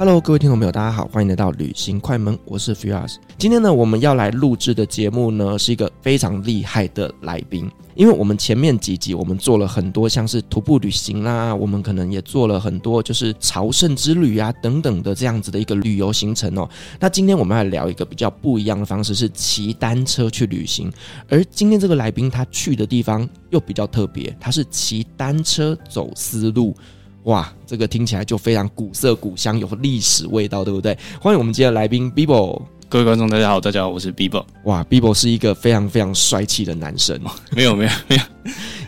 Hello，各位听众朋友，大家好，欢迎来到旅行快门，我是 Firas。今天呢，我们要来录制的节目呢，是一个非常厉害的来宾。因为我们前面几集我们做了很多像是徒步旅行啦，我们可能也做了很多就是朝圣之旅啊等等的这样子的一个旅游行程哦。那今天我们要来聊一个比较不一样的方式，是骑单车去旅行。而今天这个来宾他去的地方又比较特别，他是骑单车走丝路。哇，这个听起来就非常古色古香，有历史味道，对不对？欢迎我们今天的来宾 Bibo。各位观众，大家好，大家好，我是 Bibo。哇，Bibo 是一个非常非常帅气的男生。没有，没有，没有。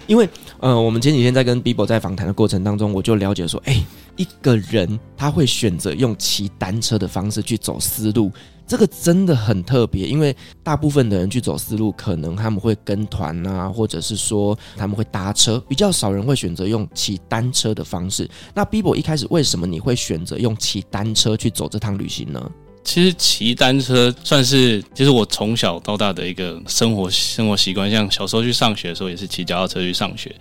因为呃，我们前几天在跟 Bibo 在访谈的过程当中，我就了解说，哎，一个人他会选择用骑单车的方式去走丝路，这个真的很特别。因为大部分的人去走丝路，可能他们会跟团啊，或者是说他们会搭车，比较少人会选择用骑单车的方式。那 Bibo 一开始为什么你会选择用骑单车去走这趟旅行呢？其实骑单车算是，就是我从小到大的一个生活生活习惯。像小时候去上学的时候，也是骑脚踏车去上学。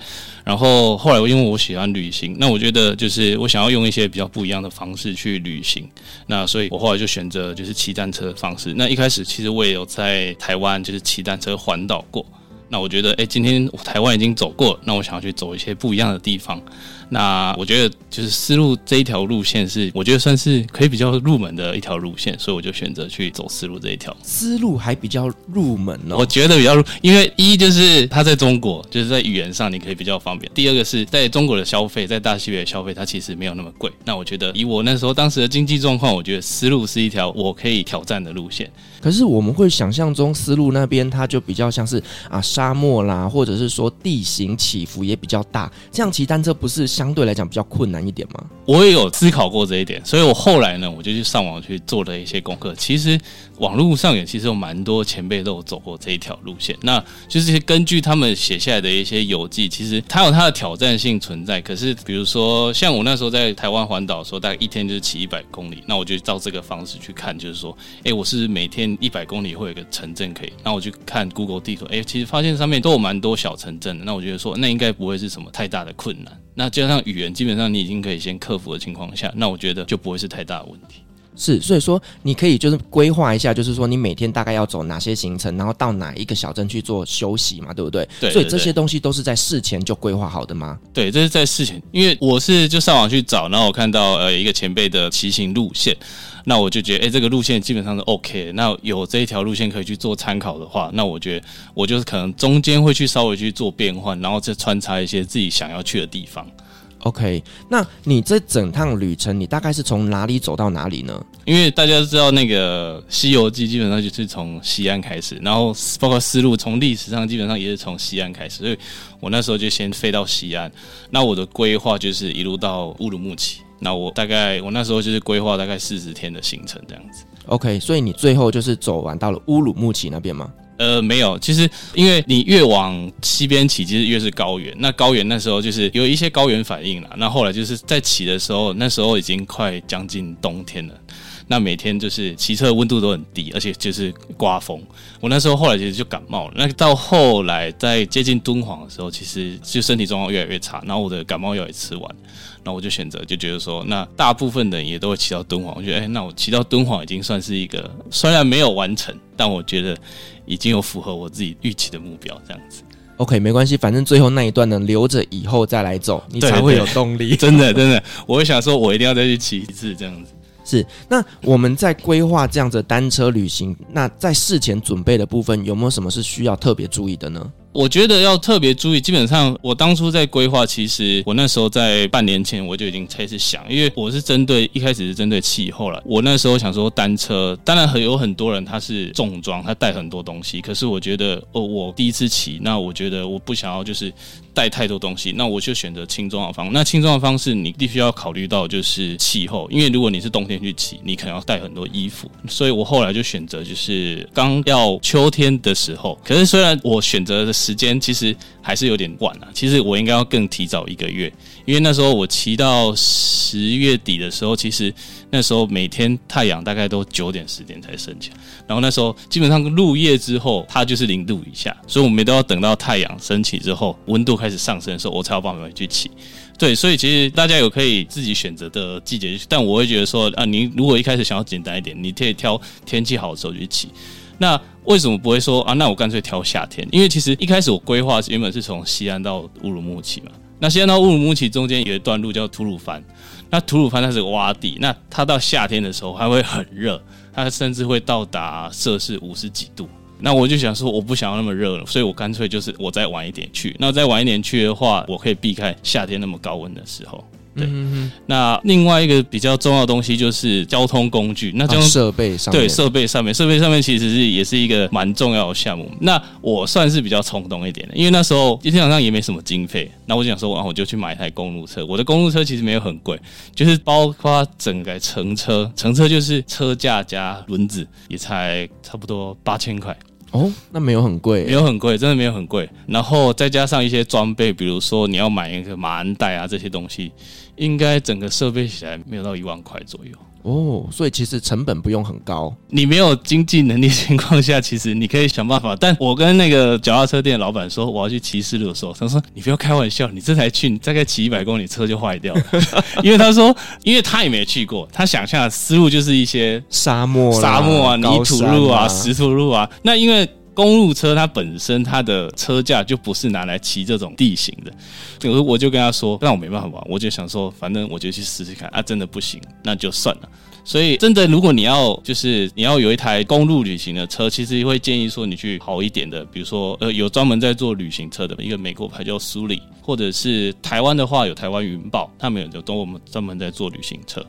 然后后来，因为我喜欢旅行，那我觉得就是我想要用一些比较不一样的方式去旅行。那所以我后来就选择就是骑单车的方式。那一开始其实我也有在台湾就是骑单车环岛过。那我觉得，哎，今天台湾已经走过，那我想要去走一些不一样的地方。那我觉得就是丝路这一条路线是，我觉得算是可以比较入门的一条路线，所以我就选择去走丝路这一条。丝路还比较入门哦，我觉得比较入，因为一就是它在中国，就是在语言上你可以比较方便。第二个是在中国的消费，在大西北的消费，它其实没有那么贵。那我觉得以我那时候当时的经济状况，我觉得丝路是一条我可以挑战的路线。可是我们会想象中丝路那边它就比较像是啊沙漠啦，或者是说地形起伏也比较大，这样骑单车不是？相对来讲比较困难一点吗？我也有思考过这一点，所以我后来呢，我就去上网去做了一些功课。其实网络上也其实有蛮多前辈都有走过这一条路线，那就是根据他们写下来的一些游记，其实它有它的挑战性存在。可是比如说像我那时候在台湾环岛的时候，大概一天就是骑一百公里，那我就照这个方式去看，就是说，哎，我是每天一百公里会有一个城镇可以，那我去看 Google 地图，哎，其实发现上面都有蛮多小城镇的，那我觉得说那应该不会是什么太大的困难。那加上语言，基本上你已经可以先克服的情况下，那我觉得就不会是太大的问题。是，所以说你可以就是规划一下，就是说你每天大概要走哪些行程，然后到哪一个小镇去做休息嘛，对不对？所以这些东西都是在事前就规划好的吗？对，这是在事前，因为我是就上网去找，然后我看到呃一个前辈的骑行路线。那我就觉得，哎、欸，这个路线基本上是 OK。那有这一条路线可以去做参考的话，那我觉得我就是可能中间会去稍微去做变换，然后再穿插一些自己想要去的地方。OK，那你这整趟旅程，你大概是从哪里走到哪里呢？因为大家都知道，那个《西游记》基本上就是从西安开始，然后包括丝路，从历史上基本上也是从西安开始，所以我那时候就先飞到西安。那我的规划就是一路到乌鲁木齐。那我大概我那时候就是规划大概四十天的行程这样子。OK，所以你最后就是走完到了乌鲁木齐那边吗？呃，没有，其实因为你越往西边起，其实越是高原。那高原那时候就是有一些高原反应了。那后来就是在起的时候，那时候已经快将近冬天了。那每天就是骑车温度都很低，而且就是刮风。我那时候后来其实就感冒了。那到后来在接近敦煌的时候，其实就身体状况越来越差。然后我的感冒药也吃完，然后我就选择就觉得说，那大部分的人也都会骑到敦煌。我觉得，哎、欸，那我骑到敦煌已经算是一个，虽然没有完成，但我觉得已经有符合我自己预期的目标。这样子，OK，没关系，反正最后那一段呢，留着以后再来走，你才会有动力。真的，真的，我会想说，我一定要再去骑一次这样子。是，那我们在规划这样子单车旅行，那在事前准备的部分有没有什么是需要特别注意的呢？我觉得要特别注意。基本上，我当初在规划，其实我那时候在半年前我就已经开始想，因为我是针对一开始是针对气候了。我那时候想说单车，当然很有很多人他是重装，他带很多东西。可是我觉得，哦，我第一次骑，那我觉得我不想要就是带太多东西，那我就选择轻装的方。那轻装的方式，你必须要考虑到就是气候，因为如果你是冬天去骑，你可能要带很多衣服。所以我后来就选择就是刚要秋天的时候。可是虽然我选择的时间其实还是有点晚了，其实我应该要更提早一个月，因为那时候我骑到十月底的时候，其实那时候每天太阳大概都九点十点才升起，然后那时候基本上入夜之后它就是零度以下，所以我们都要等到太阳升起之后，温度开始上升的时候，我才有办法去骑。对，所以其实大家有可以自己选择的季节，但我会觉得说啊，你如果一开始想要简单一点，你可以挑天气好的时候去骑。那为什么不会说啊？那我干脆挑夏天，因为其实一开始我规划原本是从西安到乌鲁木齐嘛。那西安到乌鲁木齐中间有一段路叫吐鲁番，那吐鲁番它是个洼地，那它到夏天的时候还会很热，它甚至会到达摄氏五十几度。那我就想说，我不想要那么热了，所以我干脆就是我再晚一点去。那再晚一点去的话，我可以避开夏天那么高温的时候。对，那另外一个比较重要的东西就是交通工具。那交通设备上面，对设备上面，设备上面其实是也是一个蛮重要的项目。那我算是比较冲动一点的，因为那时候一天晚上也没什么经费。那我就想说，啊我就去买一台公路车。我的公路车其实没有很贵，就是包括整个乘车，乘车就是车架加轮子，也才差不多八千块。哦，那没有很贵，没有很贵，真的没有很贵。然后再加上一些装备，比如说你要买一个马鞍带啊，这些东西，应该整个设备起来没有到一万块左右。哦，所以其实成本不用很高。你没有经济能力情况下，其实你可以想办法。但我跟那个脚踏车店老板说，我要去骑丝路的时候，他说：“你不要开玩笑，你这台去，你大概 骑一百公里车就坏掉了。”因为他说，因为他也没去过，他想象的丝路就是一些沙漠、沙漠啊、泥土路啊、啊石头路啊。那因为公路车它本身它的车架就不是拿来骑这种地形的，所以我就跟他说，那我没办法玩，我就想说，反正我就去试试看啊，真的不行，那就算了。所以真的，如果你要就是你要有一台公路旅行的车，其实会建议说你去好一点的，比如说呃有专门在做旅行车的一个美国牌叫苏里，或者是台湾的话有台湾云豹，他们有都我们专门在做旅行车。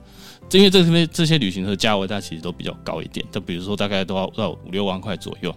因为这边这些旅行车价位它其实都比较高一点，就比如说大概都要到五六万块左右。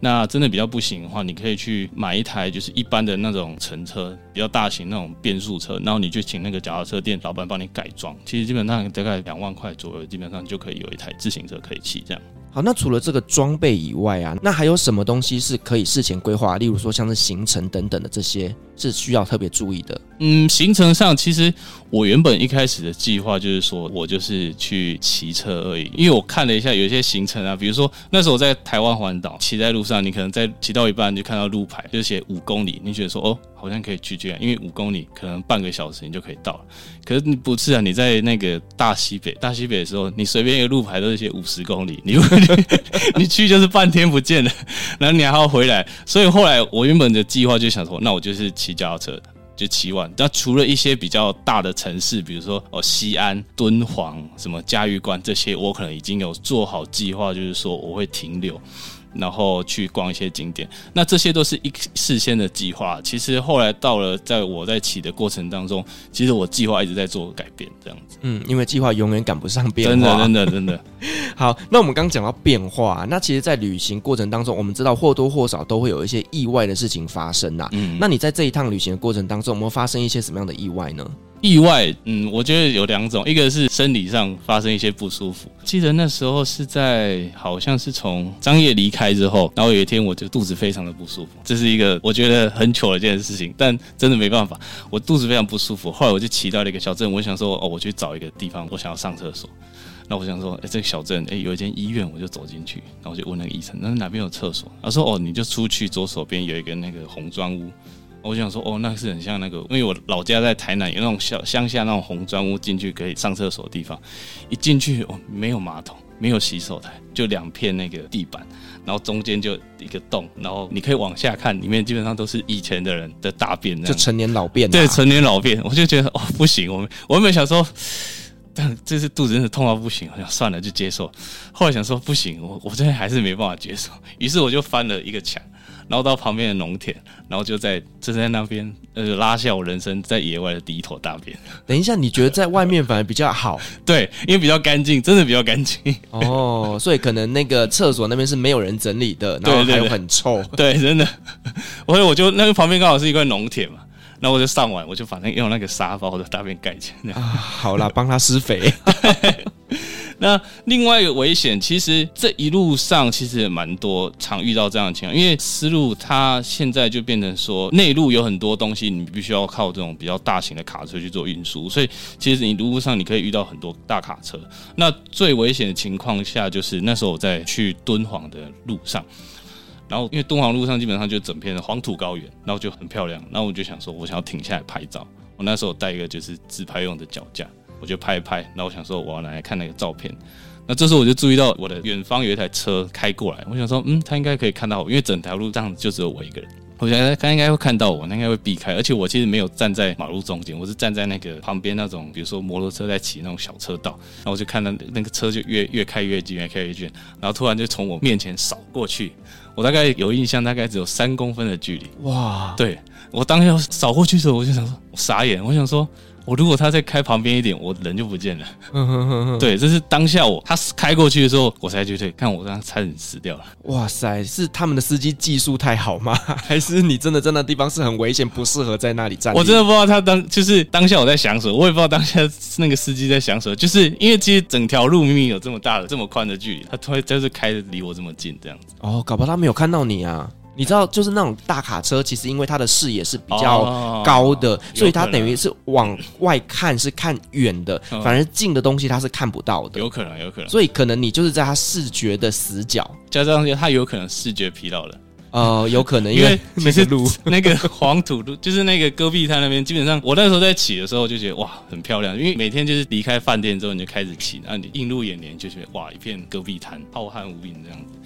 那真的比较不行的话，你可以去买一台就是一般的那种乘车，比较大型那种变速车，然后你就请那个脚踏车店老板帮你改装。其实基本上大概两万块左右，基本上就可以有一台自行车可以骑这样。好，那除了这个装备以外啊，那还有什么东西是可以事前规划？例如说像是行程等等的这些，是需要特别注意的。嗯，行程上其实我原本一开始的计划就是说我就是去骑车而已，因为我看了一下有一些行程啊，比如说那时候我在台湾环岛，骑在路上，你可能在骑到一半就看到路牌，就写五公里，你觉得说哦。好像可以去这样，因为五公里可能半个小时你就可以到了。可是你不是啊，你在那个大西北，大西北的时候，你随便一个路牌都是写五十公里，你 你你去就是半天不见了，然后你还要回来。所以后来我原本的计划就想说，那我就是骑脚踏车就七万。那除了一些比较大的城市，比如说哦西安、敦煌、什么嘉峪关这些，我可能已经有做好计划，就是说我会停留。然后去逛一些景点，那这些都是一事先的计划。其实后来到了，在我在起的过程当中，其实我计划一直在做改变，这样子。嗯，因为计划永远赶不上变化。真的，真的，真的。好，那我们刚讲到变化，那其实，在旅行过程当中，我们知道或多或少都会有一些意外的事情发生呐。嗯，那你在这一趟旅行的过程当中，有没有发生一些什么样的意外呢？意外，嗯，我觉得有两种，一个是生理上发生一些不舒服。记得那时候是在好像是从张掖离开之后，然后有一天我就肚子非常的不舒服，这是一个我觉得很糗的一件事情，但真的没办法，我肚子非常不舒服。后来我就骑到了一个小镇，我想说哦，我去找一个地方，我想要上厕所。那我想说，哎，这个小镇，哎，有一间医院，我就走进去，然后我就问那个医生，那哪边有厕所？他说哦，你就出去左手边有一个那个红砖屋。我想说，哦，那是很像那个，因为我老家在台南，有那种小乡下那种红砖屋，进去可以上厕所的地方。一进去，哦，没有马桶，没有洗手台，就两片那个地板，然后中间就一个洞，然后你可以往下看，里面基本上都是以前的人的大便，就成年老便。对，成年老便，我就觉得哦，不行，我们我原本想说，但这次肚子真的痛到不行，我想算了，就接受。后来想说不行，我我真的还是没办法接受，于是我就翻了一个墙。然后到旁边的农田，然后就在就在那边呃拉下我人生在野外的第一坨大便。等一下，你觉得在外面反而比较好？对，因为比较干净，真的比较干净。哦，所以可能那个厕所那边是没有人整理的，然后还有很臭。对，真的。所以我就那个旁边刚好是一块农田嘛。然后我就上完，我就反正用那个沙包的大便盖起来。啊，好啦，帮他施肥。那另外一个危险，其实这一路上其实也蛮多，常遇到这样的情况。因为丝路它现在就变成说，内陆有很多东西，你必须要靠这种比较大型的卡车去做运输，所以其实你路上你可以遇到很多大卡车。那最危险的情况下，就是那时候我在去敦煌的路上。然后，因为敦煌路上基本上就整片黄土高原，然后就很漂亮。然后我就想说，我想要停下来拍照。我那时候带一个就是自拍用的脚架，我就拍一拍。然后我想说，我要拿来看那个照片。那这时候我就注意到我的远方有一台车开过来，我想说，嗯，他应该可以看到我，因为整条路这样子就只有我一个人。我想他应该会看到我，那应该会避开。而且我其实没有站在马路中间，我是站在那个旁边那种，比如说摩托车在骑那种小车道。然后我就看到那个车就越越开越近，越开越近，然后突然就从我面前扫过去。我大概有印象，大概只有三公分的距离。哇！对，我当要扫过去的时候，我就想说，我傻眼。我想说，我如果他再开旁边一点，我人就不见了。嗯哼哼哼。对，这是当下我他开过去的时候，我才觉得，看我刚刚差点死掉了。哇塞，是他们的司机技术太好吗？还是你真的在那地方是很危险，不适合在那里站？我真的不知道他当就是当下我在想什么，我也不知道当下那个司机在想什么。就是因为其实整条路明明有这么大的、这么宽的距离，他突然就是开的离我这么近，这样子。哦，搞不好他没有看到你啊。你知道，就是那种大卡车，其实因为它的视野是比较高的，哦、所以它等于是往外看是看远的，嗯、反而近的东西它是看不到的。有可能，有可能。所以可能你就是在它视觉的死角，加上它有可能视觉疲劳了。呃，有可能，因为每次路 那个黄土路，就是那个戈壁滩那边，基本上我那时候在骑的时候就觉得哇，很漂亮。因为每天就是离开饭店之后你就开始骑，那你映入眼帘就觉得哇，一片戈壁滩，浩瀚无垠这样子。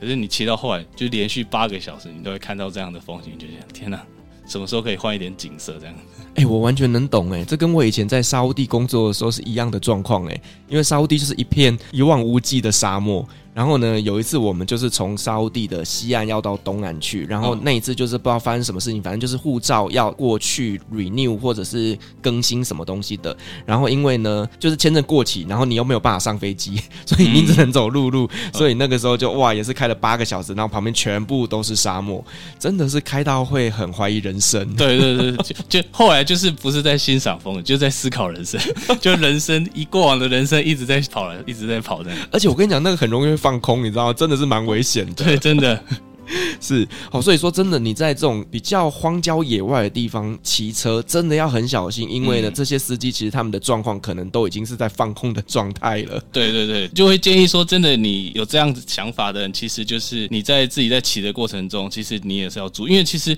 可是你骑到后来，就连续八个小时，你都会看到这样的风景，就想天哪，什么时候可以换一点景色这样？哎、我完全能懂哎、这跟我以前在沙乌地工作的时候是一样的状况哎，因为沙乌地就是一片一望无际的沙漠。然后呢，有一次我们就是从沙乌地的西岸要到东岸去，然后那一次就是不知道发生什么事情，反正就是护照要过去 renew 或者是更新什么东西的。然后因为呢，就是签证过期，然后你又没有办法上飞机，所以你只能走陆路。所以那个时候就哇，也是开了八个小时，然后旁边全部都是沙漠，真的是开到会很怀疑人生。对 对对，就就后来就是不是在欣赏风景，就在思考人生，就人生一过往的人生一直在跑了，一直在跑的。而且我跟你讲，那个很容易。放空，你知道吗？真的是蛮危险的。对，真的 是好。所以说，真的你在这种比较荒郊野外的地方骑车，真的要很小心，因为呢，嗯、这些司机其实他们的状况可能都已经是在放空的状态了。对对对，就会建议说，真的，你有这样子想法的人，其实就是你在自己在骑的过程中，其实你也是要注意，因为其实。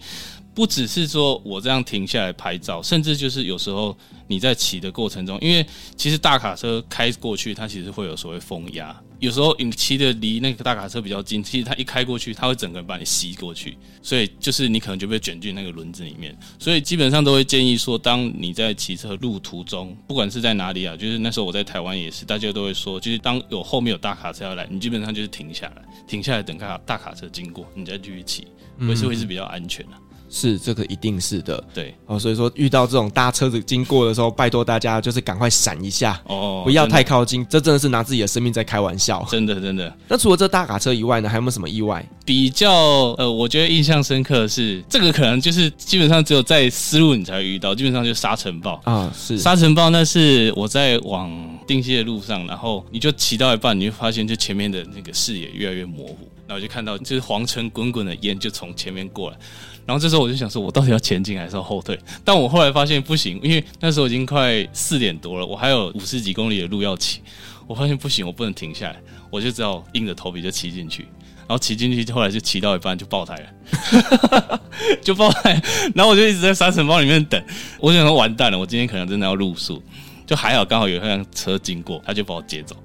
不只是说我这样停下来拍照，甚至就是有时候你在骑的过程中，因为其实大卡车开过去，它其实会有所谓风压。有时候你骑的离那个大卡车比较近，其实它一开过去，它会整个把你吸过去，所以就是你可能就被卷进那个轮子里面。所以基本上都会建议说，当你在骑车路途中，不管是在哪里啊，就是那时候我在台湾也是，大家都会说，就是当有后面有大卡车要来，你基本上就是停下来，停下来等卡大卡车经过，你再继续骑，会是会是比较安全的。是这个一定是的，对哦，所以说遇到这种大车子经过的时候，拜托大家就是赶快闪一下哦，不要太靠近，这真的是拿自己的生命在开玩笑，真的真的。那除了这大卡车以外呢，还有没有什么意外？比较呃，我觉得印象深刻的是这个，可能就是基本上只有在丝路你才会遇到，基本上就是沙尘暴啊，是沙尘暴。那是我在往定西的路上，然后你就骑到一半，你就发现就前面的那个视野越来越模糊，然后就看到就是黄尘滚滚的烟就从前面过来。然后这时候我就想说，我到底要前进还是要后退？但我后来发现不行，因为那时候已经快四点多了，我还有五十几公里的路要骑。我发现不行，我不能停下来，我就只好硬着头皮就骑进去。然后骑进去，后来就骑到一半就爆胎了，就爆胎。然后我就一直在沙尘暴里面等。我想说完蛋了，我今天可能真的要露宿。就还好，刚好有一辆车经过，他就把我接走。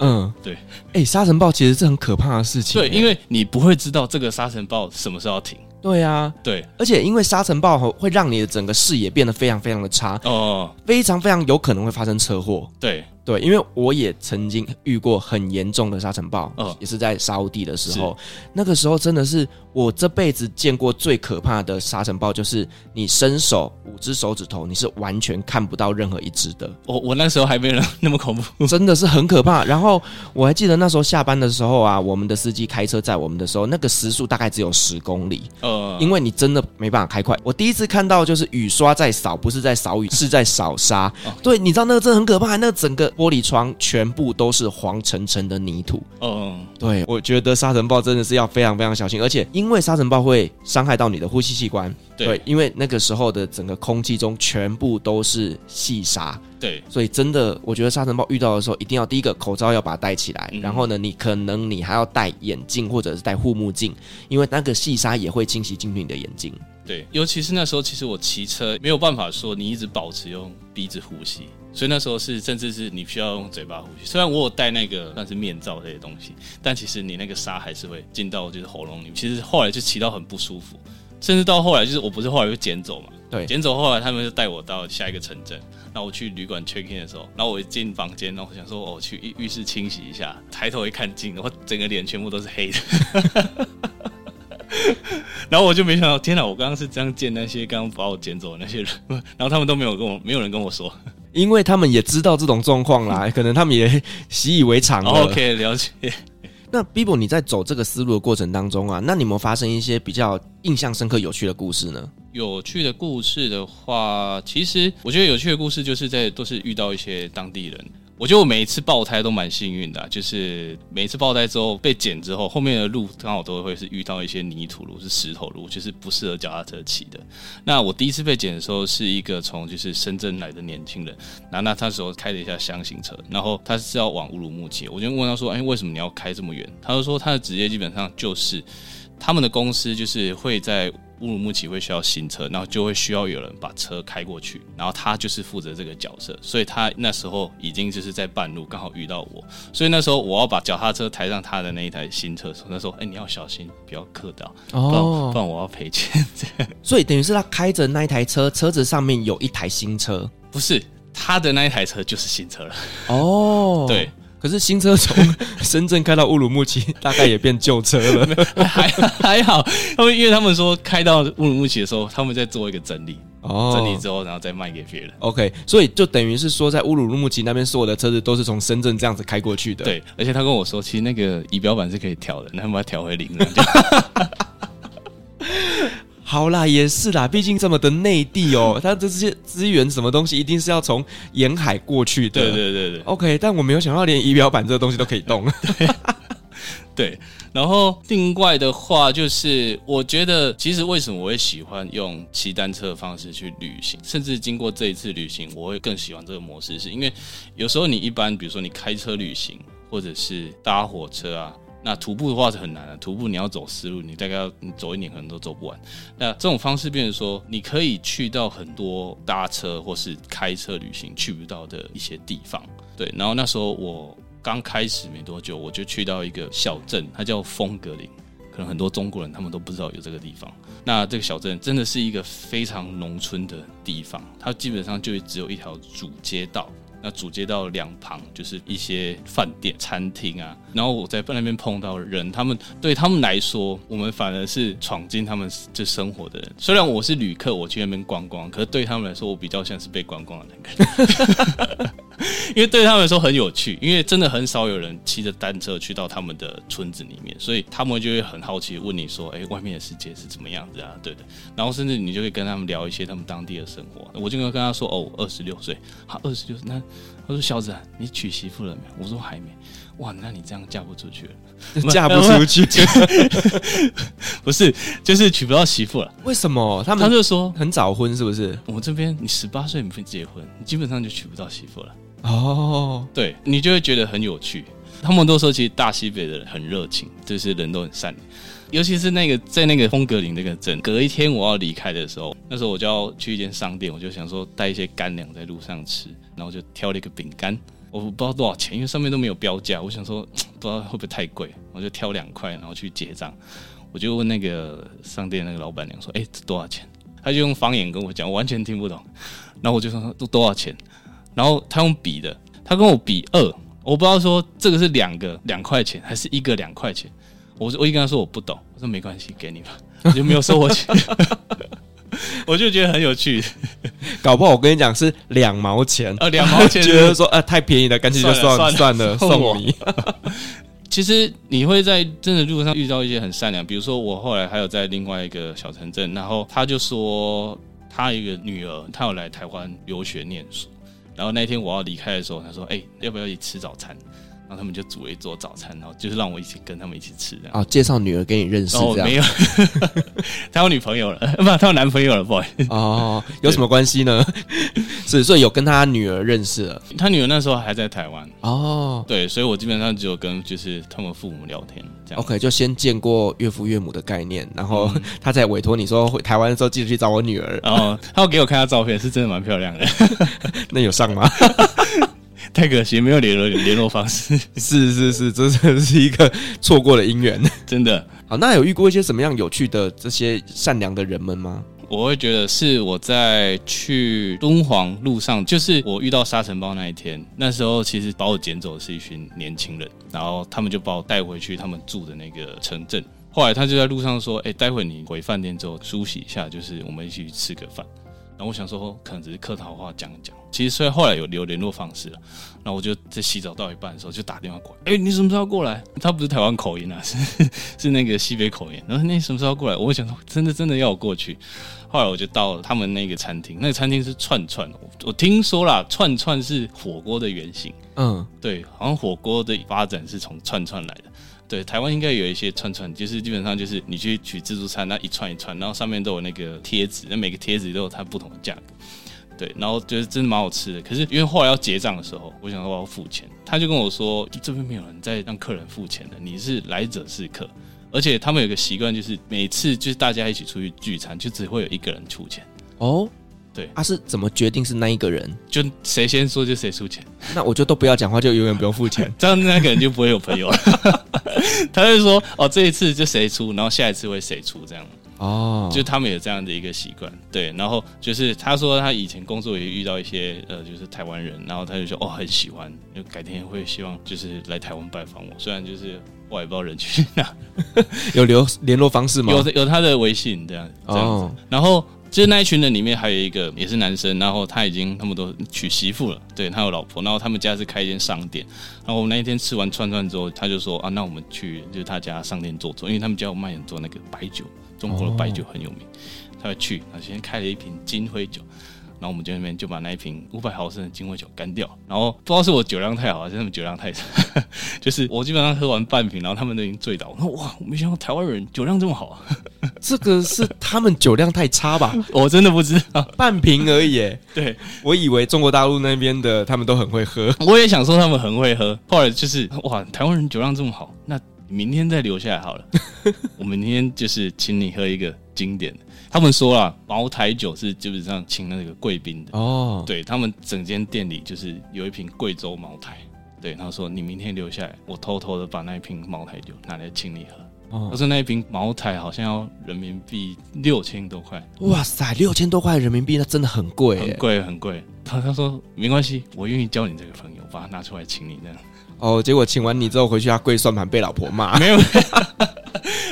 嗯，对。哎，沙尘暴其实是很可怕的事情。对，因为你不会知道这个沙尘暴什么时候要停。对啊，对，而且因为沙尘暴会让你的整个视野变得非常非常的差哦，非常非常有可能会发生车祸。对对，因为我也曾经遇过很严重的沙尘暴，哦、也是在沙乌地的时候，那个时候真的是我这辈子见过最可怕的沙尘暴，就是你伸手五只手指头，你是完全看不到任何一只的。我我那时候还没有 那么恐怖，真的是很可怕。然后我还记得那时候下班的时候啊，我们的司机开车载我们的时候，那个时速大概只有十公里，呃，因为你真的没办法开快。我第一次看到就是雨刷在扫，不是在扫雨，是在扫沙。哦、对，你知道那个真的很可怕，那个整个玻璃窗全部都是黄澄澄的泥土。嗯，对，我觉得沙尘暴真的是要非常非常小心，而且因为沙尘暴会伤害到你的呼吸器官。对，对，因为那个时候的整个空气中全部都是细沙。对，所以真的，我觉得沙尘暴遇到的时候，一定要第一个口罩要把它戴起来，嗯、然后呢，你可能你还要戴眼镜或者是戴护目镜，因为那个细沙也会侵袭进去你的眼睛。对，尤其是那时候，其实我骑车没有办法说你一直保持用鼻子呼吸，所以那时候是甚至是你需要用嘴巴呼吸。虽然我有戴那个算是面罩这些东西，但其实你那个沙还是会进到就是喉咙里面。其实后来就骑到很不舒服，甚至到后来就是我不是后来就捡走嘛。对，捡走后来，他们就带我到下一个城镇。然后我去旅馆 check in 的时候，然后我一进房间，然后我想说，我、哦、去浴浴室清洗一下。抬头一看镜，然后整个脸全部都是黑的。然后我就没想到，天哪！我刚刚是这样见那些刚刚把我捡走的那些人，然后他们都没有跟我，没有人跟我说，因为他们也知道这种状况啦，可能他们也习以为常了。OK，了解。那 Bibo，你在走这个思路的过程当中啊，那你有没有发生一些比较印象深刻、有趣的故事呢？有趣的故事的话，其实我觉得有趣的故事就是在都是遇到一些当地人。我觉得我每一次爆胎都蛮幸运的，就是每一次爆胎之后被捡之后，后面的路刚好都会是遇到一些泥土路，是石头路，就是不适合脚踏车骑的。那我第一次被捡的时候，是一个从就是深圳来的年轻人，然后那他时候开了一下厢型车，然后他是要往乌鲁木齐，我就问他说：“哎，为什么你要开这么远？”他就说他的职业基本上就是他们的公司就是会在。乌鲁木齐会需要新车，然后就会需要有人把车开过去，然后他就是负责这个角色，所以他那时候已经就是在半路刚好遇到我，所以那时候我要把脚踏车抬上他的那一台新车的时候，那时候：“哎，你要小心，不要磕到，哦，不然我要赔钱。”这样，所以等于是他开着那一台车，车子上面有一台新车，不是他的那一台车就是新车了。哦，对。可是新车从深圳开到乌鲁木齐，大概也变旧车了。还 还好，他们因为他们说开到乌鲁木齐的时候，他们在做一个整理，哦，整理之后然后再卖给别人。OK，所以就等于是说，在乌鲁木齐那边所有的车子都是从深圳这样子开过去的。对，而且他跟我说，其实那个仪表板是可以调的，那他们把它调回零了。好啦，也是啦，毕竟这么的内地哦，它这些资源什么东西一定是要从沿海过去的。对对对对。OK，但我没有想到连仪表板这个东西都可以动。对。对，然后另外的话就是，我觉得其实为什么我会喜欢用骑单车的方式去旅行，甚至经过这一次旅行，我会更喜欢这个模式，是因为有时候你一般比如说你开车旅行，或者是搭火车啊。那徒步的话是很难的，徒步你要走丝路，你大概要你走一年可能都走不完。那这种方式变成说，你可以去到很多搭车或是开车旅行去不到的一些地方。对，然后那时候我刚开始没多久，我就去到一个小镇，它叫风格林，可能很多中国人他们都不知道有这个地方。那这个小镇真的是一个非常农村的地方，它基本上就只有一条主街道。那主街道两旁就是一些饭店、餐厅啊，然后我在那边碰到人，他们对他们来说，我们反而是闯进他们这生活的人。虽然我是旅客，我去那边观光，可是对他们来说，我比较像是被观光的那个人。因为对他们来说很有趣，因为真的很少有人骑着单车去到他们的村子里面，所以他们就会很好奇问你说：“哎，外面的世界是怎么样子啊？”对的，然后甚至你就会跟他们聊一些他们当地的生活。我就跟他说：“哦，二十六岁，他，二十六岁。”那他说：“小子，你娶媳妇了没有？”我说：“还没。”哇，那你这样嫁不出去了，嫁不出去，不是，就是娶不到媳妇了。为什么？他们他就说很早婚，是不是？我这边你十八岁没结婚，你基本上就娶不到媳妇了。哦，对，你就会觉得很有趣。他们都说，其实大西北的人很热情，就是人都很善良。尤其是那个在那个风格林那个镇，隔一天我要离开的时候，那时候我就要去一间商店，我就想说带一些干粮在路上吃，然后就挑了一个饼干，我不知道多少钱，因为上面都没有标价。我想说 不知道会不会太贵，我就挑两块，然后去结账。我就问那个商店那个老板娘说：“哎，这多少钱？”他就用方言跟我讲，我完全听不懂。然后我就说：“都多少钱？”然后他用比的，他跟我比二，我不知道说这个是两个两块钱还是一个两块钱。我我一跟他说我不懂，我说没关系，给你吧，我就没有收我钱。我就觉得很有趣，搞不好我跟你讲是两毛钱啊，两毛钱，觉得说啊太便宜了，干脆就算了算了，送你。其实你会在真的路上遇到一些很善良，比如说我后来还有在另外一个小城镇，然后他就说他一个女儿，她有来台湾留学念书，然后那天我要离开的时候，他说：“哎，要不要一起吃早餐？”然后他们就煮了一桌早餐，然后就是让我一起跟他们一起吃这样。哦，介绍女儿给你认识这样？没有，他有女朋友了，不，他有男朋友了，不好意思。哦，有什么关系呢？是，所以有跟他女儿认识了。他女儿那时候还在台湾。哦，对，所以我基本上只有跟就是他们父母聊天这样。OK，就先见过岳父岳母的概念，然后他再委托你说回台湾的时候记得去找我女儿。然后他要给我看他照片，是真的蛮漂亮的。那有上吗？太可惜，没有联络联络方式。是是是，这真的是一个错过的姻缘，真的。好，那有遇过一些什么样有趣的这些善良的人们吗？我会觉得是我在去敦煌路上，就是我遇到沙尘暴那一天，那时候其实把我捡走的是一群年轻人，然后他们就把我带回去他们住的那个城镇。后来他就在路上说：“哎，待会你回饭店之后梳洗一下，就是我们一起去吃个饭。”然后我想说，可能只是客套话讲一讲。其实虽然后来有留联络方式了，然后我就在洗澡到一半的时候就打电话过来。哎，你什么时候过来？他不是台湾口音啊，是是那个西北口音。然后你什么时候过来？我想说，真的真的要我过去。后来我就到了他们那个餐厅，那个餐厅是串串。我听说啦，串串是火锅的原型。嗯，对，好像火锅的发展是从串串来的。对，台湾应该有一些串串，就是基本上就是你去取自助餐，那一串一串，然后上面都有那个贴纸，那每个贴纸都有它不同的价格。对，然后觉得真的蛮好吃的。可是因为后来要结账的时候，我想说我要付钱，他就跟我说这边没有人在让客人付钱的，你是来者是客。而且他们有个习惯，就是每次就是大家一起出去聚餐，就只会有一个人出钱。哦。对，他、啊、是怎么决定是那一个人？就谁先说就谁出钱。那我就都不要讲话，就永远不用付钱，这样那个人就不会有朋友了。他就说：“哦，这一次就谁出，然后下一次会谁出，这样。”哦，就他们有这样的一个习惯。对，然后就是他说他以前工作也遇到一些呃，就是台湾人，然后他就说：“哦，很喜欢，就改天会希望就是来台湾拜访我。”虽然就是我也不知道人去哪，有留联络方式吗？有有他的微信这样这样子，哦、然后。就是那一群人里面还有一个也是男生，然后他已经他们都娶媳妇了，对，他有老婆，然后他们家是开一间商店，然后我们那一天吃完串串之后，他就说啊，那我们去就是他家商店坐坐，因为他们家有卖很多那个白酒，中国的白酒很有名，他会去，他先开了一瓶金辉酒。然后我们就那边就把那一瓶五百毫升的金威酒干掉，然后不知道是我酒量太好，还是他们酒量太差，就是我基本上喝完半瓶，然后他们都已经醉倒。我说哇，我没想到台湾人酒量这么好啊！这个是他们酒量太差吧？我真的不知道，半瓶而已。对，我以为中国大陆那边的他们都很会喝，我也想说他们很会喝。后来就是哇，台湾人酒量这么好，那明天再留下来好了。我们明天就是请你喝一个经典的。他们说了，茅台酒是基本上请那个贵宾的哦。对，他们整间店里就是有一瓶贵州茅台。对，他说你明天留下来，我偷偷的把那一瓶茅台酒拿来请你喝。哦，他说那一瓶茅台好像要人民币六千多块。哇塞，六千多块人民币，那真的很贵，很贵，很贵。他他说没关系，我愿意交你这个朋友，把它拿出来请你这样。哦，结果请完你之后回去，他跪算盘被老婆骂。没有。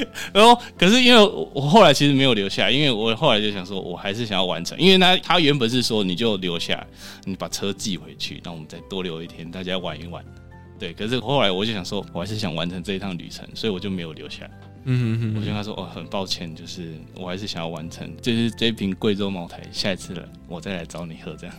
然后，可是因为我后来其实没有留下来，因为我后来就想说，我还是想要完成，因为他他原本是说你就留下来，你把车寄回去，那我们再多留一天，大家玩一玩。对，可是后来我就想说，我还是想完成这一趟旅程，所以我就没有留下来。嗯哼哼，我就跟他说，哦，很抱歉，就是我还是想要完成，就是这一瓶贵州茅台，下一次了我再来找你喝这样。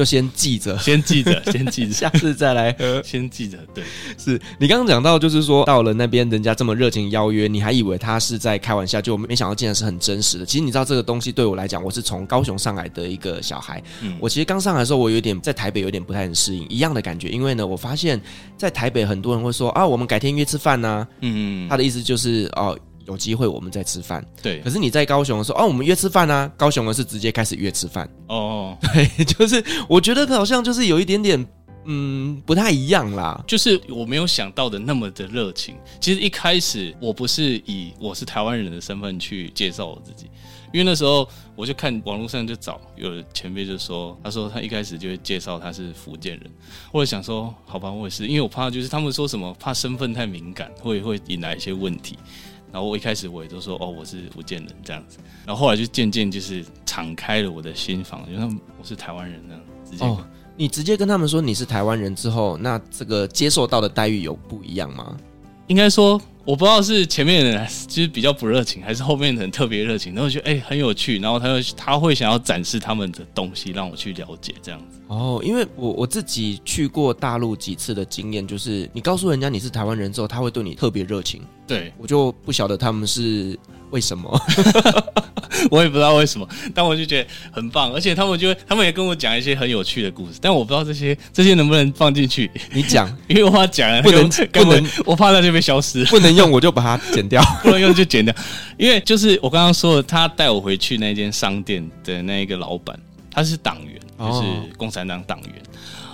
就先记着，先记着，先记着，下次再来喝。先记着，对，是你刚刚讲到，就是说到了那边，人家这么热情邀约，你还以为他是在开玩笑，就没想到竟然是很真实的。其实你知道这个东西对我来讲，我是从高雄上来的一个小孩，嗯，我其实刚上来的时候，我有点在台北有点不太很适应，一样的感觉，因为呢，我发现，在台北很多人会说啊，我们改天约吃饭呐，嗯嗯，他的意思就是哦。有机会我们再吃饭，对。可是你在高雄的时候，哦，我们约吃饭啊。高雄的是直接开始约吃饭，哦，对，就是我觉得好像就是有一点点，嗯，不太一样啦。就是我没有想到的那么的热情。其实一开始我不是以我是台湾人的身份去介绍我自己。因为那时候我就看网络上就找有前辈就说，他说他一开始就会介绍他是福建人，我也想说好吧，我也是，因为我怕就是他们说什么怕身份太敏感会会引来一些问题，然后我一开始我也都说哦我是福建人这样子，然后后来就渐渐就是敞开了我的心房，因为他们我是台湾人这样直接、哦，你直接跟他们说你是台湾人之后，那这个接受到的待遇有不一样吗？应该说。我不知道是前面的人就是比较不热情，还是后面的人特别热情。然后我觉得哎、欸、很有趣，然后他又他会想要展示他们的东西让我去了解这样子。哦，因为我我自己去过大陆几次的经验，就是你告诉人家你是台湾人之后，他会对你特别热情。对，我就不晓得他们是为什么，我也不知道为什么，但我就觉得很棒，而且他们就他们也跟我讲一些很有趣的故事，但我不知道这些这些能不能放进去。你讲，因为我怕讲了不能 不能，我怕它就被消失，不能用我就把它剪掉，不能用就剪掉。因为就是我刚刚说的，他带我回去那间商店的那一个老板，他是党员。就是共产党党员，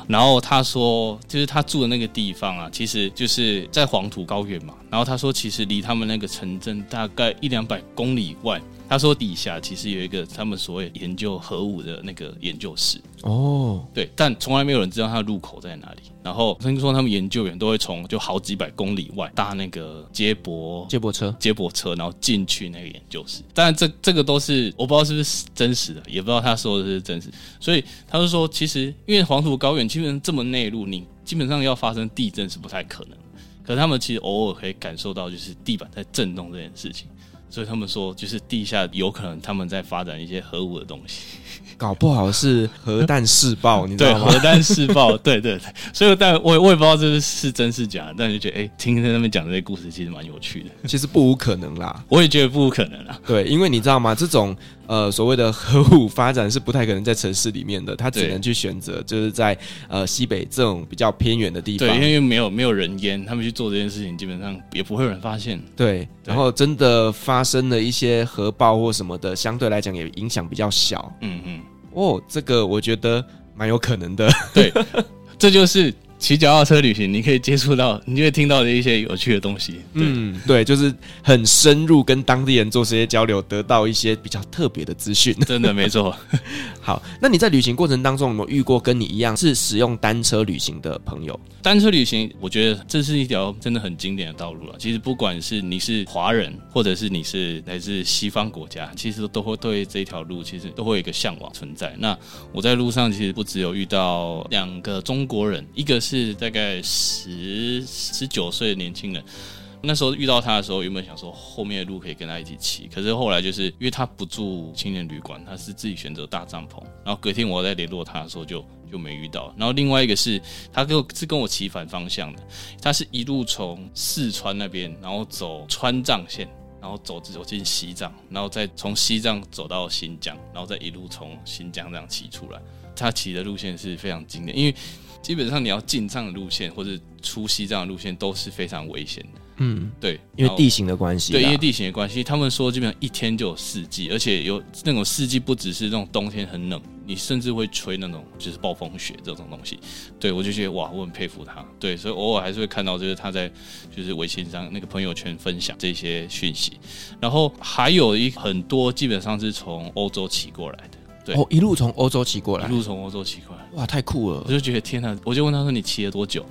然后他说，就是他住的那个地方啊，其实就是在黄土高原嘛。然后他说，其实离他们那个城镇大概一两百公里外。他说底下其实有一个他们所谓研究核武的那个研究室哦，对，但从来没有人知道它的入口在哪里。然后听说他们研究员都会从就好几百公里外搭那个接驳接驳车接驳车，然后进去那个研究室。当然这这个都是我不知道是不是真实的，也不知道他说的是真实。所以他就说，其实因为黄土高原基本上这么内陆，你基本上要发生地震是不太可能。可是他们其实偶尔可以感受到，就是地板在震动这件事情。所以他们说，就是地下有可能他们在发展一些核武的东西，搞不好是核弹试爆，你知道吗？对，核弹试爆，对对对。所以，但我我也不知道这是是真是假，但就觉得，哎、欸，听在那边讲这些故事，其实蛮有趣的。其实不无可能啦，我也觉得不无可能啦。对，因为你知道吗？这种。呃，所谓的核武发展是不太可能在城市里面的，他只能去选择就是在呃西北这种比较偏远的地方。对，因为没有没有人烟，他们去做这件事情，基本上也不会有人发现。对，对然后真的发生了一些核爆或什么的，相对来讲也影响比较小。嗯嗯，哦，这个我觉得蛮有可能的。对，这就是。骑脚踏车旅行，你可以接触到，你就会听到的一些有趣的东西。嗯，对，就是很深入跟当地人做这些交流，得到一些比较特别的资讯。真的没错。好，那你在旅行过程当中有没有遇过跟你一样是使用单车旅行的朋友？单车旅行，我觉得这是一条真的很经典的道路了。其实不管是你是华人，或者是你是来自西方国家，其实都会对这条路其实都会有一个向往存在。那我在路上其实不只有遇到两个中国人，一个。是是大概十十九岁的年轻人，那时候遇到他的时候，原本想说后面的路可以跟他一起骑，可是后来就是因为他不住青年旅馆，他是自己选择搭帐篷，然后隔天我在联络他的时候就就没遇到。然后另外一个是他跟是跟我骑反方向的，他是一路从四川那边，然后走川藏线，然后走走进西藏，然后再从西藏走到新疆，然后再一路从新疆这样骑出来。他骑的路线是非常经典，因为。基本上你要进藏的路线或者出西藏的路线都是非常危险的。嗯，对，因为地形的关系。对，因为地形的关系，他们说基本上一天就有四季，而且有那种四季不只是那种冬天很冷，你甚至会吹那种就是暴风雪这种东西。对，我就觉得哇，我很佩服他。对，所以偶尔还是会看到就是他在就是微信上那个朋友圈分享这些讯息。然后还有一很多基本上是从欧洲骑过来的。对哦，一路从欧洲骑过来，一路从欧洲骑过来，哇，太酷了！我就觉得天哪，我就问他说：“你骑了多久？”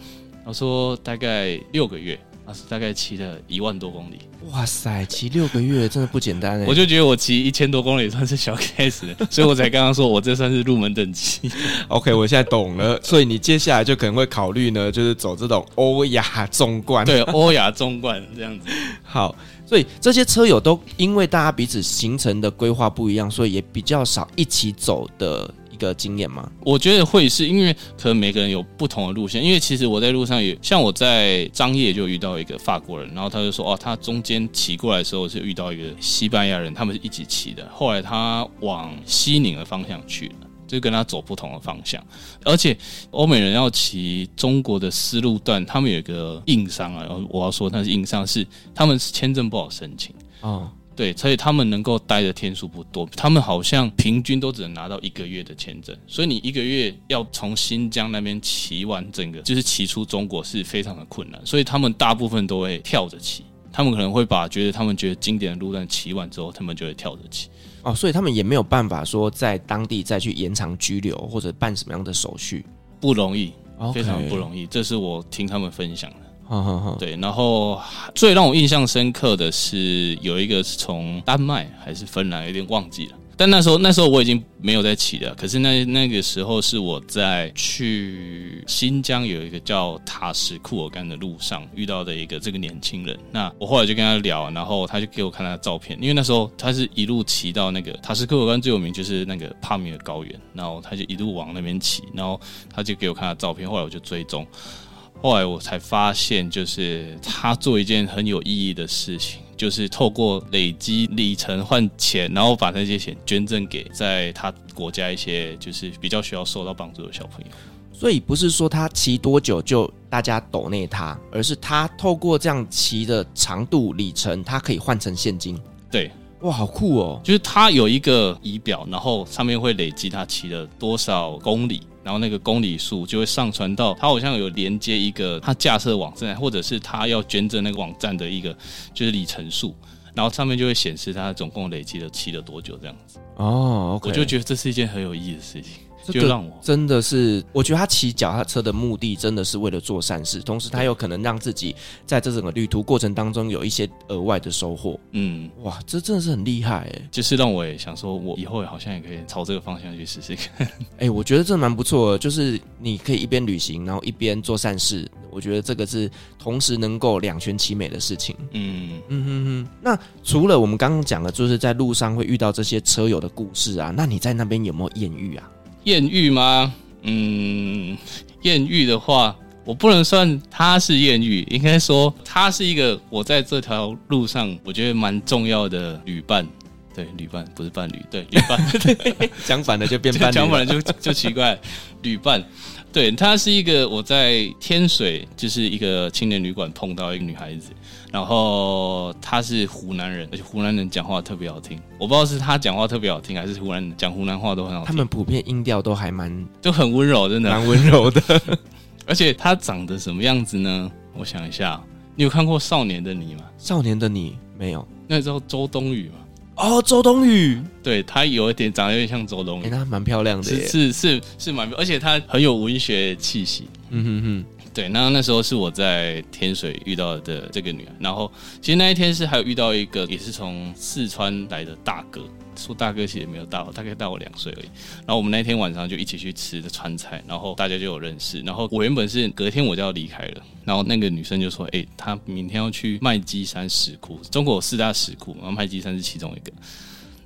他说：“大概六个月。”他是大概骑了一万多公里。哇塞，骑六个月真的不简单哎！我就觉得我骑一千多公里算是小 case，所以我才刚刚说我这算是入门等级。OK，我现在懂了。所以你接下来就可能会考虑呢，就是走这种欧亚纵贯。对，欧亚纵贯这样子。好。所以这些车友都因为大家彼此行程的规划不一样，所以也比较少一起走的一个经验吗？我觉得会是因为可能每个人有不同的路线。因为其实我在路上也像我在张掖就遇到一个法国人，然后他就说哦，他中间骑过来的时候是遇到一个西班牙人，他们是一起骑的。后来他往西宁的方向去了。就跟他走不同的方向，而且欧美人要骑中国的丝路段，他们有一个硬伤啊。我要说，他是硬伤，是他们签证不好申请哦。对，所以他们能够待的天数不多，他们好像平均都只能拿到一个月的签证，所以你一个月要从新疆那边骑完整个，就是骑出中国是非常的困难，所以他们大部分都会跳着骑，他们可能会把觉得他们觉得经典的路段骑完之后，他们就会跳着骑。哦，所以他们也没有办法说在当地再去延长居留或者办什么样的手续，不容易.非常不容易，这是我听他们分享的。好好好，对，然后最让我印象深刻的是有一个是从丹麦还是芬兰，有点忘记了。但那时候那时候我已经没有在骑了。可是那那个时候是我在去新疆有一个叫塔什库尔干的路上遇到的一个这个年轻人。那我后来就跟他聊，然后他就给我看他的照片，因为那时候他是一路骑到那个塔什库尔干最有名就是那个帕米尔高原，然后他就一路往那边骑，然后他就给我看他照片，后来我就追踪。后来我才发现，就是他做一件很有意义的事情，就是透过累积里程换钱，然后把那些钱捐赠给在他国家一些就是比较需要受到帮助的小朋友。所以不是说他骑多久就大家抖内他，而是他透过这样骑的长度里程，他可以换成现金。对，哇，好酷哦！就是他有一个仪表，然后上面会累积他骑了多少公里。然后那个公里数就会上传到它好像有连接一个它架设网站，或者是它要捐赠那个网站的一个就是里程数，然后上面就会显示它总共累积了骑了多久这样子。哦，okay，我就觉得这是一件很有意义的事情。就让我真的是，我觉得他骑脚踏车的目的真的是为了做善事，同时他有可能让自己在这整个旅途过程当中有一些额外的收获。嗯，哇，这真的是很厉害哎！就是让我也想说，我以后好像也可以朝这个方向去试试看。哎，我觉得这蛮不错的，就是你可以一边旅行，然后一边做善事。我觉得这个是同时能够两全其美的事情。嗯嗯嗯嗯。那除了我们刚刚讲的，就是在路上会遇到这些车友的故事啊，那你在那边有没有艳遇啊？艳遇吗？嗯，艳遇的话，我不能算他是艳遇，应该说他是一个我在这条路上我觉得蛮重要的旅伴。对，旅伴不是伴侣，对，旅伴。讲反了就变伴侣，讲反了就就奇怪，旅伴。对，她是一个我在天水就是一个青年旅馆碰到一个女孩子。然后她是湖南人，而且湖南人讲话特别好听。我不知道是她讲话特别好听，还是湖南人讲湖南话都很好听。他们普遍音调都还蛮就很温柔，真的蛮温柔的。而且她长得什么样子呢？我想一下，你有看过《少年的你》吗？《少年的你》没有？那时候周冬雨嘛。哦，周冬雨，对，她有一点长得有点像周冬雨，她蛮漂亮的，是是是是蛮，而且她很有文学气息。嗯哼哼。对，那那时候是我在天水遇到的这个女孩，然后其实那一天是还有遇到一个也是从四川来的大哥，说大哥其实也没有大我，大概大我两岁而已。然后我们那天晚上就一起去吃的川菜，然后大家就有认识。然后我原本是隔天我就要离开了，然后那个女生就说：“哎，她明天要去麦积山石窟，中国有四大石窟，然后麦积山是其中一个。”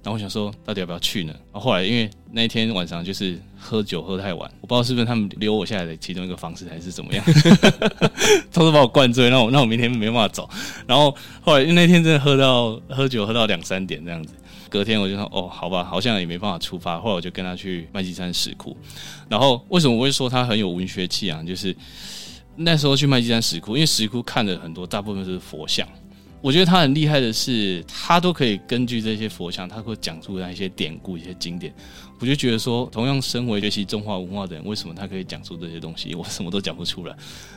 然后我想说，到底要不要去呢？然后后来因为那天晚上就是喝酒喝太晚，我不知道是不是他们留我下来的其中一个方式，还是怎么样，偷偷把我灌醉，那我那我明天没办法走。然后后来因为那天真的喝到喝酒喝到两三点这样子，隔天我就说哦，好吧，好像也没办法出发。后来我就跟他去麦积山石窟。然后为什么我会说他很有文学气啊？就是那时候去麦积山石窟，因为石窟看的很多，大部分是佛像。我觉得他很厉害的是，他都可以根据这些佛像，他会讲出来一些典故、一些经典。我就觉得说，同样身为学习中华文化的人，为什么他可以讲出这些东西，我什么都讲不出来？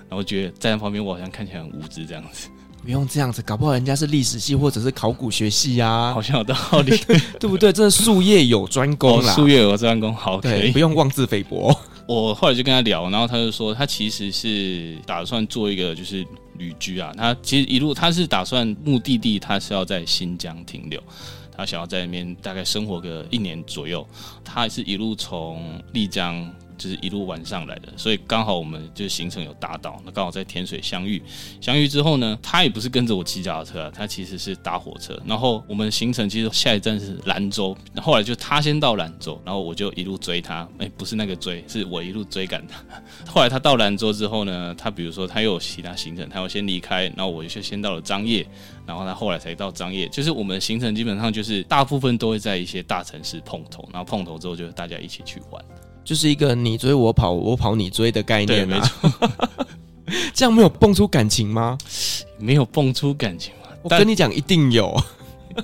然后觉得在那方面，我好像看起来很无知这样子。不用这样子，搞不好人家是历史系或者是考古学系啊，好像有道理，对不对？这是术业有专攻啦，术业有专攻，好，可以，不用妄自菲薄。我后来就跟他聊，然后他就说，他其实是打算做一个就是旅居啊。他其实一路他是打算目的地，他是要在新疆停留，他想要在那边大概生活个一年左右。他是一路从丽江。就是一路玩上来的，所以刚好我们就行程有搭到，那刚好在天水相遇。相遇之后呢，他也不是跟着我骑脚踏车，他其实是搭火车。然后我们行程其实下一站是兰州，后来就他先到兰州，然后我就一路追他。哎，不是那个追，是我一路追赶他。后来他到兰州之后呢，他比如说他又有其他行程，他要先离开，然后我就先到了张掖，然后他后来才到张掖。就是我们的行程基本上就是大部分都会在一些大城市碰头，然后碰头之后就大家一起去玩。就是一个你追我跑，我跑你追的概念，对，没错。这样没有蹦出感情吗？没有蹦出感情吗？我跟你讲，一定有。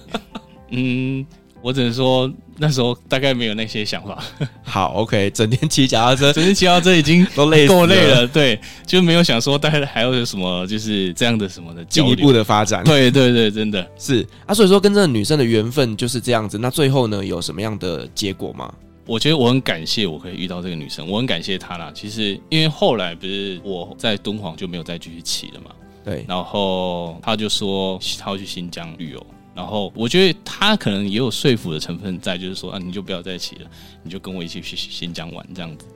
嗯。我只能说那时候大概没有那些想法。好，OK，整天骑脚踏车，整天骑脚踏车已经都累够累了，对，就没有想说大概还要有什么就是这样的什么的进一步的发展。对对对，真的是啊，所以说跟这个女生的缘分就是这样子。那最后呢，有什么样的结果吗？我觉得我很感谢我可以遇到这个女生，我很感谢她啦。其实因为后来不是我在敦煌就没有再继续骑了嘛，对，然后她就说她要去新疆旅游。然后我觉得她可能也有说服的成分在，就是说啊，你就不要再骑了，你就跟我一起去新疆玩这样子。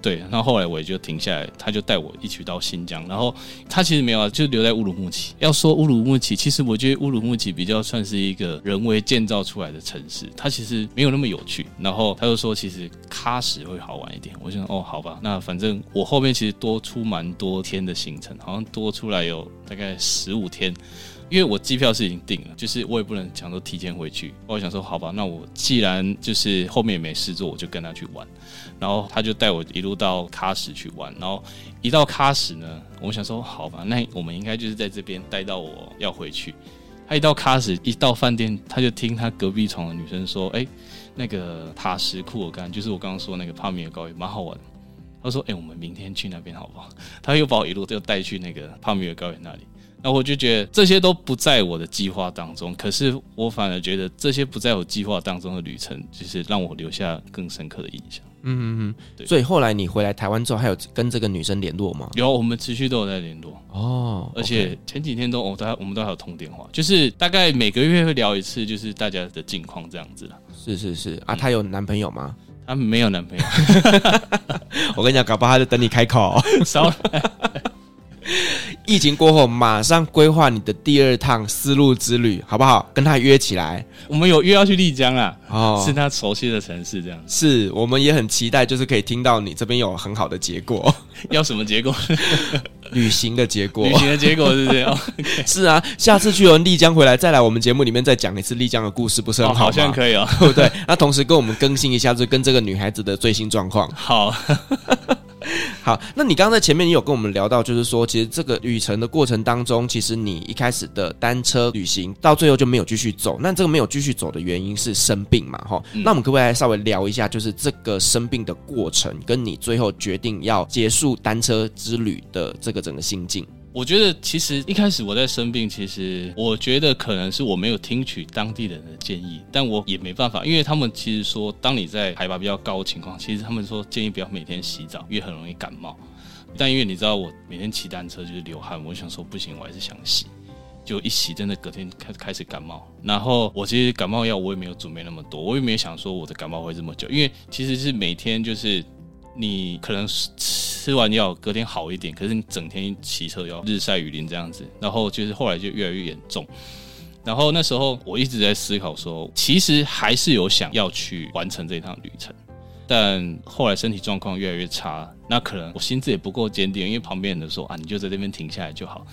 对，然后后来我也就停下来，他就带我一起到新疆。然后他其实没有啊，就留在乌鲁木齐。要说乌鲁木齐，其实我觉得乌鲁木齐比较算是一个人为建造出来的城市，它其实没有那么有趣。然后他就说，其实喀什会好玩一点。我就说哦，好吧，那反正我后面其实多出蛮多天的行程，好像多出来有大概十五天。因为我机票是已经订了，就是我也不能想说提前回去。我想说，好吧，那我既然就是后面也没事做，我就跟他去玩。然后他就带我一路到喀什去玩。然后一到喀什呢，我想说，好吧，那我们应该就是在这边待到我要回去。他一到喀什，一到饭店，他就听他隔壁床的女生说：“哎，那个塔什库尔干，就是我刚刚说那个帕米尔高原，蛮好玩。”他说：“哎，我们明天去那边好不好？”他又把我一路就带去那个帕米尔高原那里。那我就觉得这些都不在我的计划当中，可是我反而觉得这些不在我计划当中的旅程，就是让我留下更深刻的印象。嗯嗯嗯，所以后来你回来台湾之后，还有跟这个女生联络吗？有，我们持续都有在联络。哦，而且前几天都哦，大家我们都还有通电话，就是大概每个月会聊一次，就是大家的近况这样子啦。是是是啊，她有男朋友吗？她没有男朋友。我跟你讲，搞不好她就等你开口。少 疫情过后，马上规划你的第二趟丝路之旅，好不好？跟他约起来。我们有约要去丽江啊，哦，是他熟悉的城市，这样。是我们也很期待，就是可以听到你这边有很好的结果。要什么结果？旅行的结果。旅行的结果是这样。是啊，下次去完丽江回来，再来我们节目里面再讲一次丽江的故事，不是很好？哦，好像可以哦，对不对？那同时跟我们更新一下，就跟这个女孩子的最新状况。好。好，那你刚刚在前面你有跟我们聊到，就是说，其实这个旅程的过程当中，其实你一开始的单车旅行到最后就没有继续走。那这个没有继续走的原因是生病嘛？哈、嗯，那我们可不可以来稍微聊一下，就是这个生病的过程，跟你最后决定要结束单车之旅的这个整个心境？我觉得其实一开始我在生病，其实我觉得可能是我没有听取当地人的建议，但我也没办法，因为他们其实说，当你在海拔比较高的情况，其实他们说建议不要每天洗澡，因为很容易感冒。但因为你知道我每天骑单车就是流汗，我想说不行，我还是想洗，就一洗真的隔天开开始感冒。然后我其实感冒药我也没有准备那么多，我也没有想说我的感冒会这么久，因为其实是每天就是。你可能吃完药，隔天好一点，可是你整天骑车要日晒雨淋这样子，然后就是后来就越来越严重。然后那时候我一直在思考说，其实还是有想要去完成这趟旅程，但后来身体状况越来越差，那可能我心智也不够坚定，因为旁边人都说啊，你就在这边停下来就好。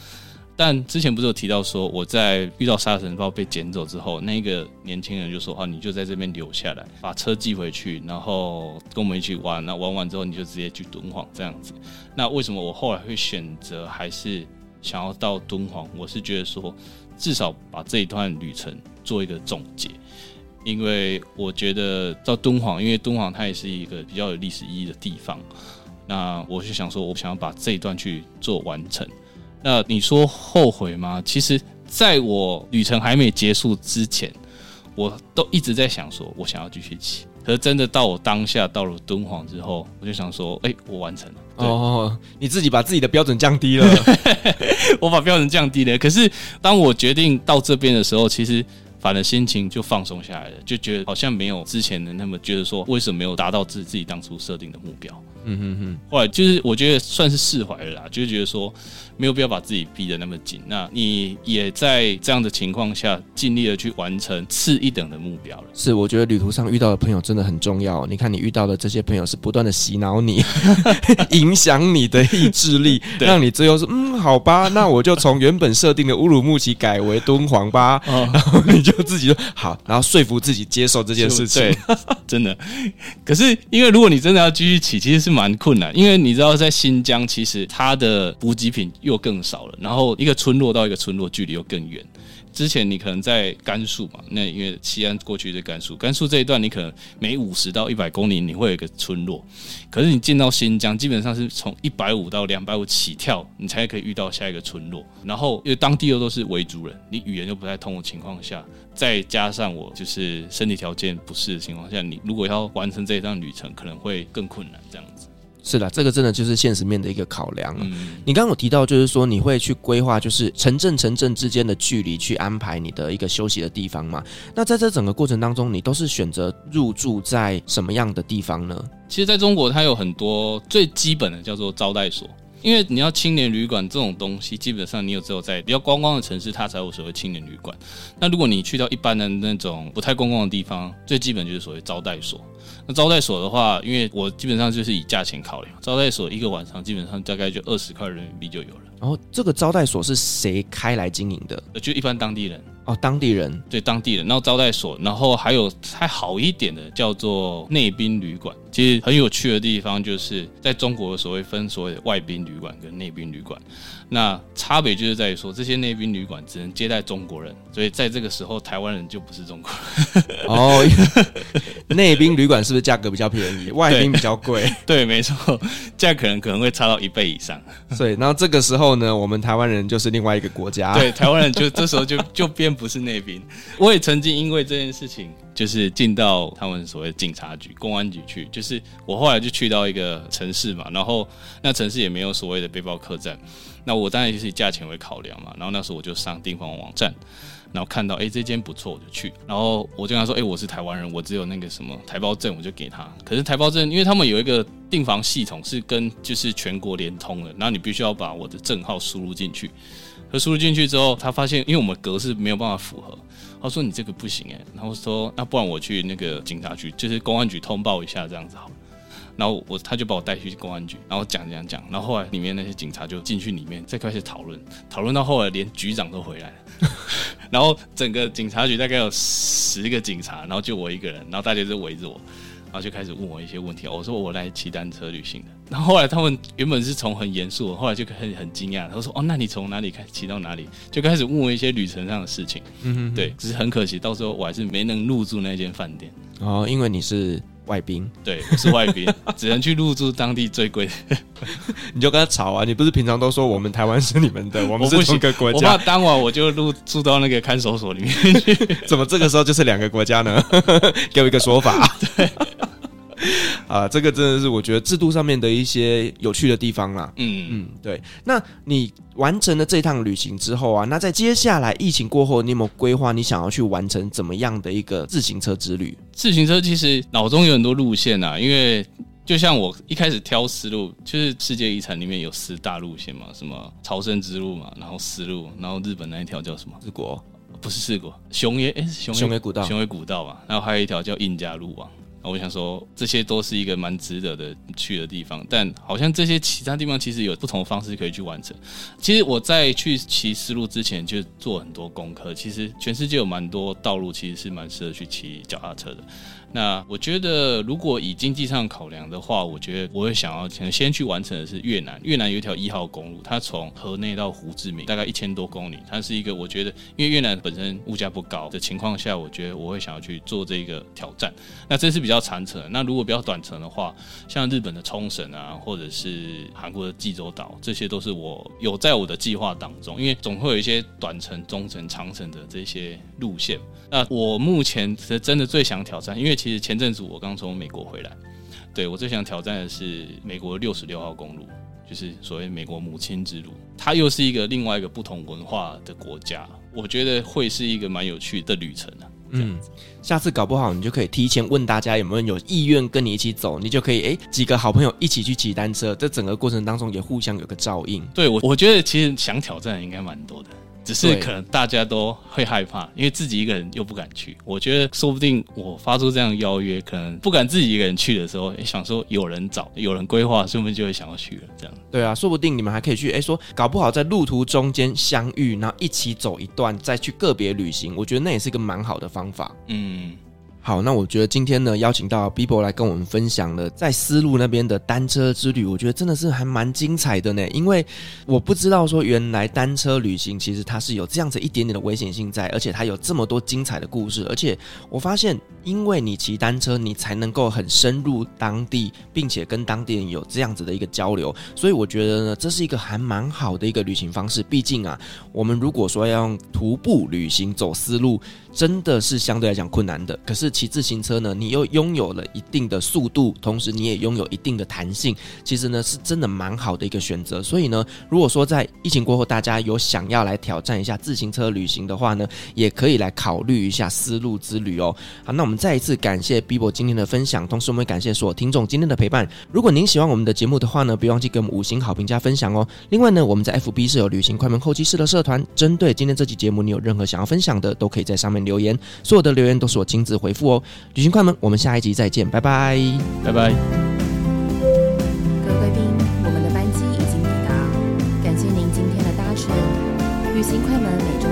但之前不是有提到说，我在遇到沙尘暴被捡走之后，那个年轻人就说：“啊，你就在这边留下来，把车寄回去，然后跟我们一起玩。那玩完之后，你就直接去敦煌这样子。”那为什么我后来会选择还是想要到敦煌？我是觉得说，至少把这一段旅程做一个总结，因为我觉得到敦煌，因为敦煌它也是一个比较有历史意义的地方。那我就想说，我想要把这一段去做完成。那你说后悔吗？其实，在我旅程还没结束之前，我都一直在想说，我想要继续骑。可是真的到我当下到了敦煌之后，我就想说，哎，我完成了。哦，你自己把自己的标准降低了，我把标准降低了。可是当我决定到这边的时候，其实。反而心情就放松下来了，就觉得好像没有之前的那么觉得说，为什么没有达到自自己当初设定的目标。嗯哼哼。后来就是我觉得算是释怀了啦，就是觉得说没有必要把自己逼得那么紧。那你也在这样的情况下尽力的去完成次一等的目标了。是，我觉得旅途上遇到的朋友真的很重要。你看你遇到的这些朋友是不断的洗脑你，影响你的意志力，让你最后说嗯，好吧，那我就从原本设定的乌鲁木齐改为敦煌吧。然后你就。自己就好，然后说服自己接受这件事情。对，真的。可是，因为如果你真的要继续起，其实是蛮困难。因为你知道，在新疆，其实它的补给品又更少了。然后，一个村落到一个村落距离又更远。之前你可能在甘肃嘛，那因为西安过去是甘肃，甘肃这一段你可能每五十到一百公里你会有一个村落，可是你进到新疆，基本上是从一百五到两百五起跳，你才可以遇到下一个村落。然后因为当地又都是维族人，你语言又不太通的情况下，再加上我就是身体条件不适的情况下，你如果要完成这一趟旅程，可能会更困难这样子。是的，这个真的就是现实面的一个考量。嗯，你刚刚有提到，就是说你会去规划，就是城镇城镇之间的距离，去安排你的一个休息的地方嘛？那在这整个过程当中，你都是选择入住在什么样的地方呢？其实，在中国，它有很多最基本的叫做招待所。因为你要青年旅馆这种东西，基本上你有只有在比较观光的城市，它才有所谓青年旅馆。那如果你去到一般的那种不太观光的地方，最基本就是所谓招待所。那招待所的话，因为我基本上就是以价钱考量，招待所一个晚上基本上大概就二十块人民币就有了。然后这个招待所是谁开来经营的？就一般当地人。哦，当地人。对，当地人，然后招待所，然后还有还好一点的叫做内宾旅馆。其实很有趣的地方就是在中国所谓分所谓的外宾旅馆跟内宾旅馆，那差别就是在于说，这些内宾旅馆只能接待中国人，所以在这个时候台湾人就不是中国人。哦，内宾旅馆是不是价格比较便宜，外宾比较贵？对，没错，价可能可能会差到一倍以上。所以，然后这个时候呢，我们台湾人就是另外一个国家。对，台湾人就这时候就就变不是内宾。我也曾经因为这件事情。就是进到他们所谓警察局、公安局去，就是我后来就去到一个城市嘛，然后那城市也没有所谓的背包客栈，那我当然就是以价钱为考量嘛，然后那时候我就上订房网站，然后看到哎这间不错，我就去，然后我就跟他说哎我是台湾人，我只有那个什么台胞证，我就给他，可是台胞证因为他们有一个订房系统是跟就是全国联通的，然后你必须要把我的证号输入进去，可输入进去之后，他发现因为我们格式没有办法符合。他说：“你这个不行哎。”然后说：“那不然我去那个警察局，就是公安局通报一下，这样子好。”然后我他就把我带去公安局，然后讲讲讲。然后后来里面那些警察就进去里面，再开始讨论，讨论到后来连局长都回来了。然后整个警察局大概有十个警察，然后就我一个人，然后大家就围着我。然后就开始问我一些问题，我说我来骑单车旅行的。然后后来他们原本是从很严肃，后来就很很惊讶，他说：“哦，那你从哪里开始骑到哪里？”就开始问我一些旅程上的事情。嗯对，只是很可惜，到时候我还是没能入住那间饭店。哦，因为你是。外宾，对，我是外宾，只能去入住当地最贵的。你就跟他吵啊！你不是平常都说我们台湾是你们的，我们是同一个国家。我怕当晚我就入住到那个看守所里面去。怎么这个时候就是两个国家呢？给我一个说法。对。啊，这个真的是我觉得制度上面的一些有趣的地方啦。嗯嗯，对。那你完成了这趟旅行之后啊，那在接下来疫情过后，你有没有规划你想要去完成怎么样的一个自行车之旅？自行车其实脑中有很多路线啊，因为就像我一开始挑丝路，就是世界遗产里面有四大路线嘛，什么朝圣之路嘛，然后丝路，然后日本那一条叫什么？四国？不是四国，熊野哎，熊熊野古道，熊野古道嘛，然后还有一条叫印加路网。我想说，这些都是一个蛮值得的去的地方，但好像这些其他地方其实有不同的方式可以去完成。其实我在去骑丝路之前就做很多功课，其实全世界有蛮多道路其实是蛮适合去骑脚踏车的。那我觉得，如果以经济上考量的话，我觉得我会想要先先去完成的是越南。越南有一条一号公路，它从河内到胡志明大概一千多公里，它是一个我觉得，因为越南本身物价不高的情况下，我觉得我会想要去做这个挑战。那这是比较长程。那如果比较短程的话，像日本的冲绳啊，或者是韩国的济州岛，这些都是我有在我的计划当中。因为总会有一些短程、中程、长程的这些路线。那我目前是真的最想挑战，因为。其实前阵子我刚从美国回来，对，我最想挑战的是美国六十六号公路，就是所谓美国母亲之路。它又是一个另外一个不同文化的国家，我觉得会是一个蛮有趣的旅程啊。嗯，下次搞不好你就可以提前问大家有没有有意愿跟你一起走，你就可以哎几个好朋友一起去骑单车，这整个过程当中也互相有个照应。对，我我觉得其实想挑战的应该蛮多的。只是可能大家都会害怕，因为自己一个人又不敢去。我觉得说不定我发出这样的邀约，可能不敢自己一个人去的时候，想说有人找、有人规划，说不定就会想要去了。这样对啊，说不定你们还可以去。哎，说搞不好在路途中间相遇，然后一起走一段，再去个别旅行。我觉得那也是一个蛮好的方法。嗯。好，那我觉得今天呢，邀请到 Bibo 来跟我们分享了在丝路那边的单车之旅，我觉得真的是还蛮精彩的呢。因为我不知道说原来单车旅行其实它是有这样子一点点的危险性在，而且它有这么多精彩的故事。而且我发现，因为你骑单车，你才能够很深入当地，并且跟当地人有这样子的一个交流。所以我觉得呢，这是一个还蛮好的一个旅行方式。毕竟啊，我们如果说要用徒步旅行走丝路，真的是相对来讲困难的。可是骑自行车呢，你又拥有了一定的速度，同时你也拥有一定的弹性，其实呢是真的蛮好的一个选择。所以呢，如果说在疫情过后，大家有想要来挑战一下自行车旅行的话呢，也可以来考虑一下丝路之旅哦。好，那我们再一次感谢 Bibo 今天的分享，同时我们也感谢所有听众今天的陪伴。如果您喜欢我们的节目的话呢，别忘记给我们五星好评加分享哦。另外呢，我们在 FB 是有旅行快门后期室的社团，针对今天这期节目，你有任何想要分享的，都可以在上面留言，所有的留言都是我亲自回复哦。旅行快门，我们下一集再见，拜拜，拜拜。各位贵宾，我们的班机已经抵达，感谢您今天的搭乘。旅行快门每周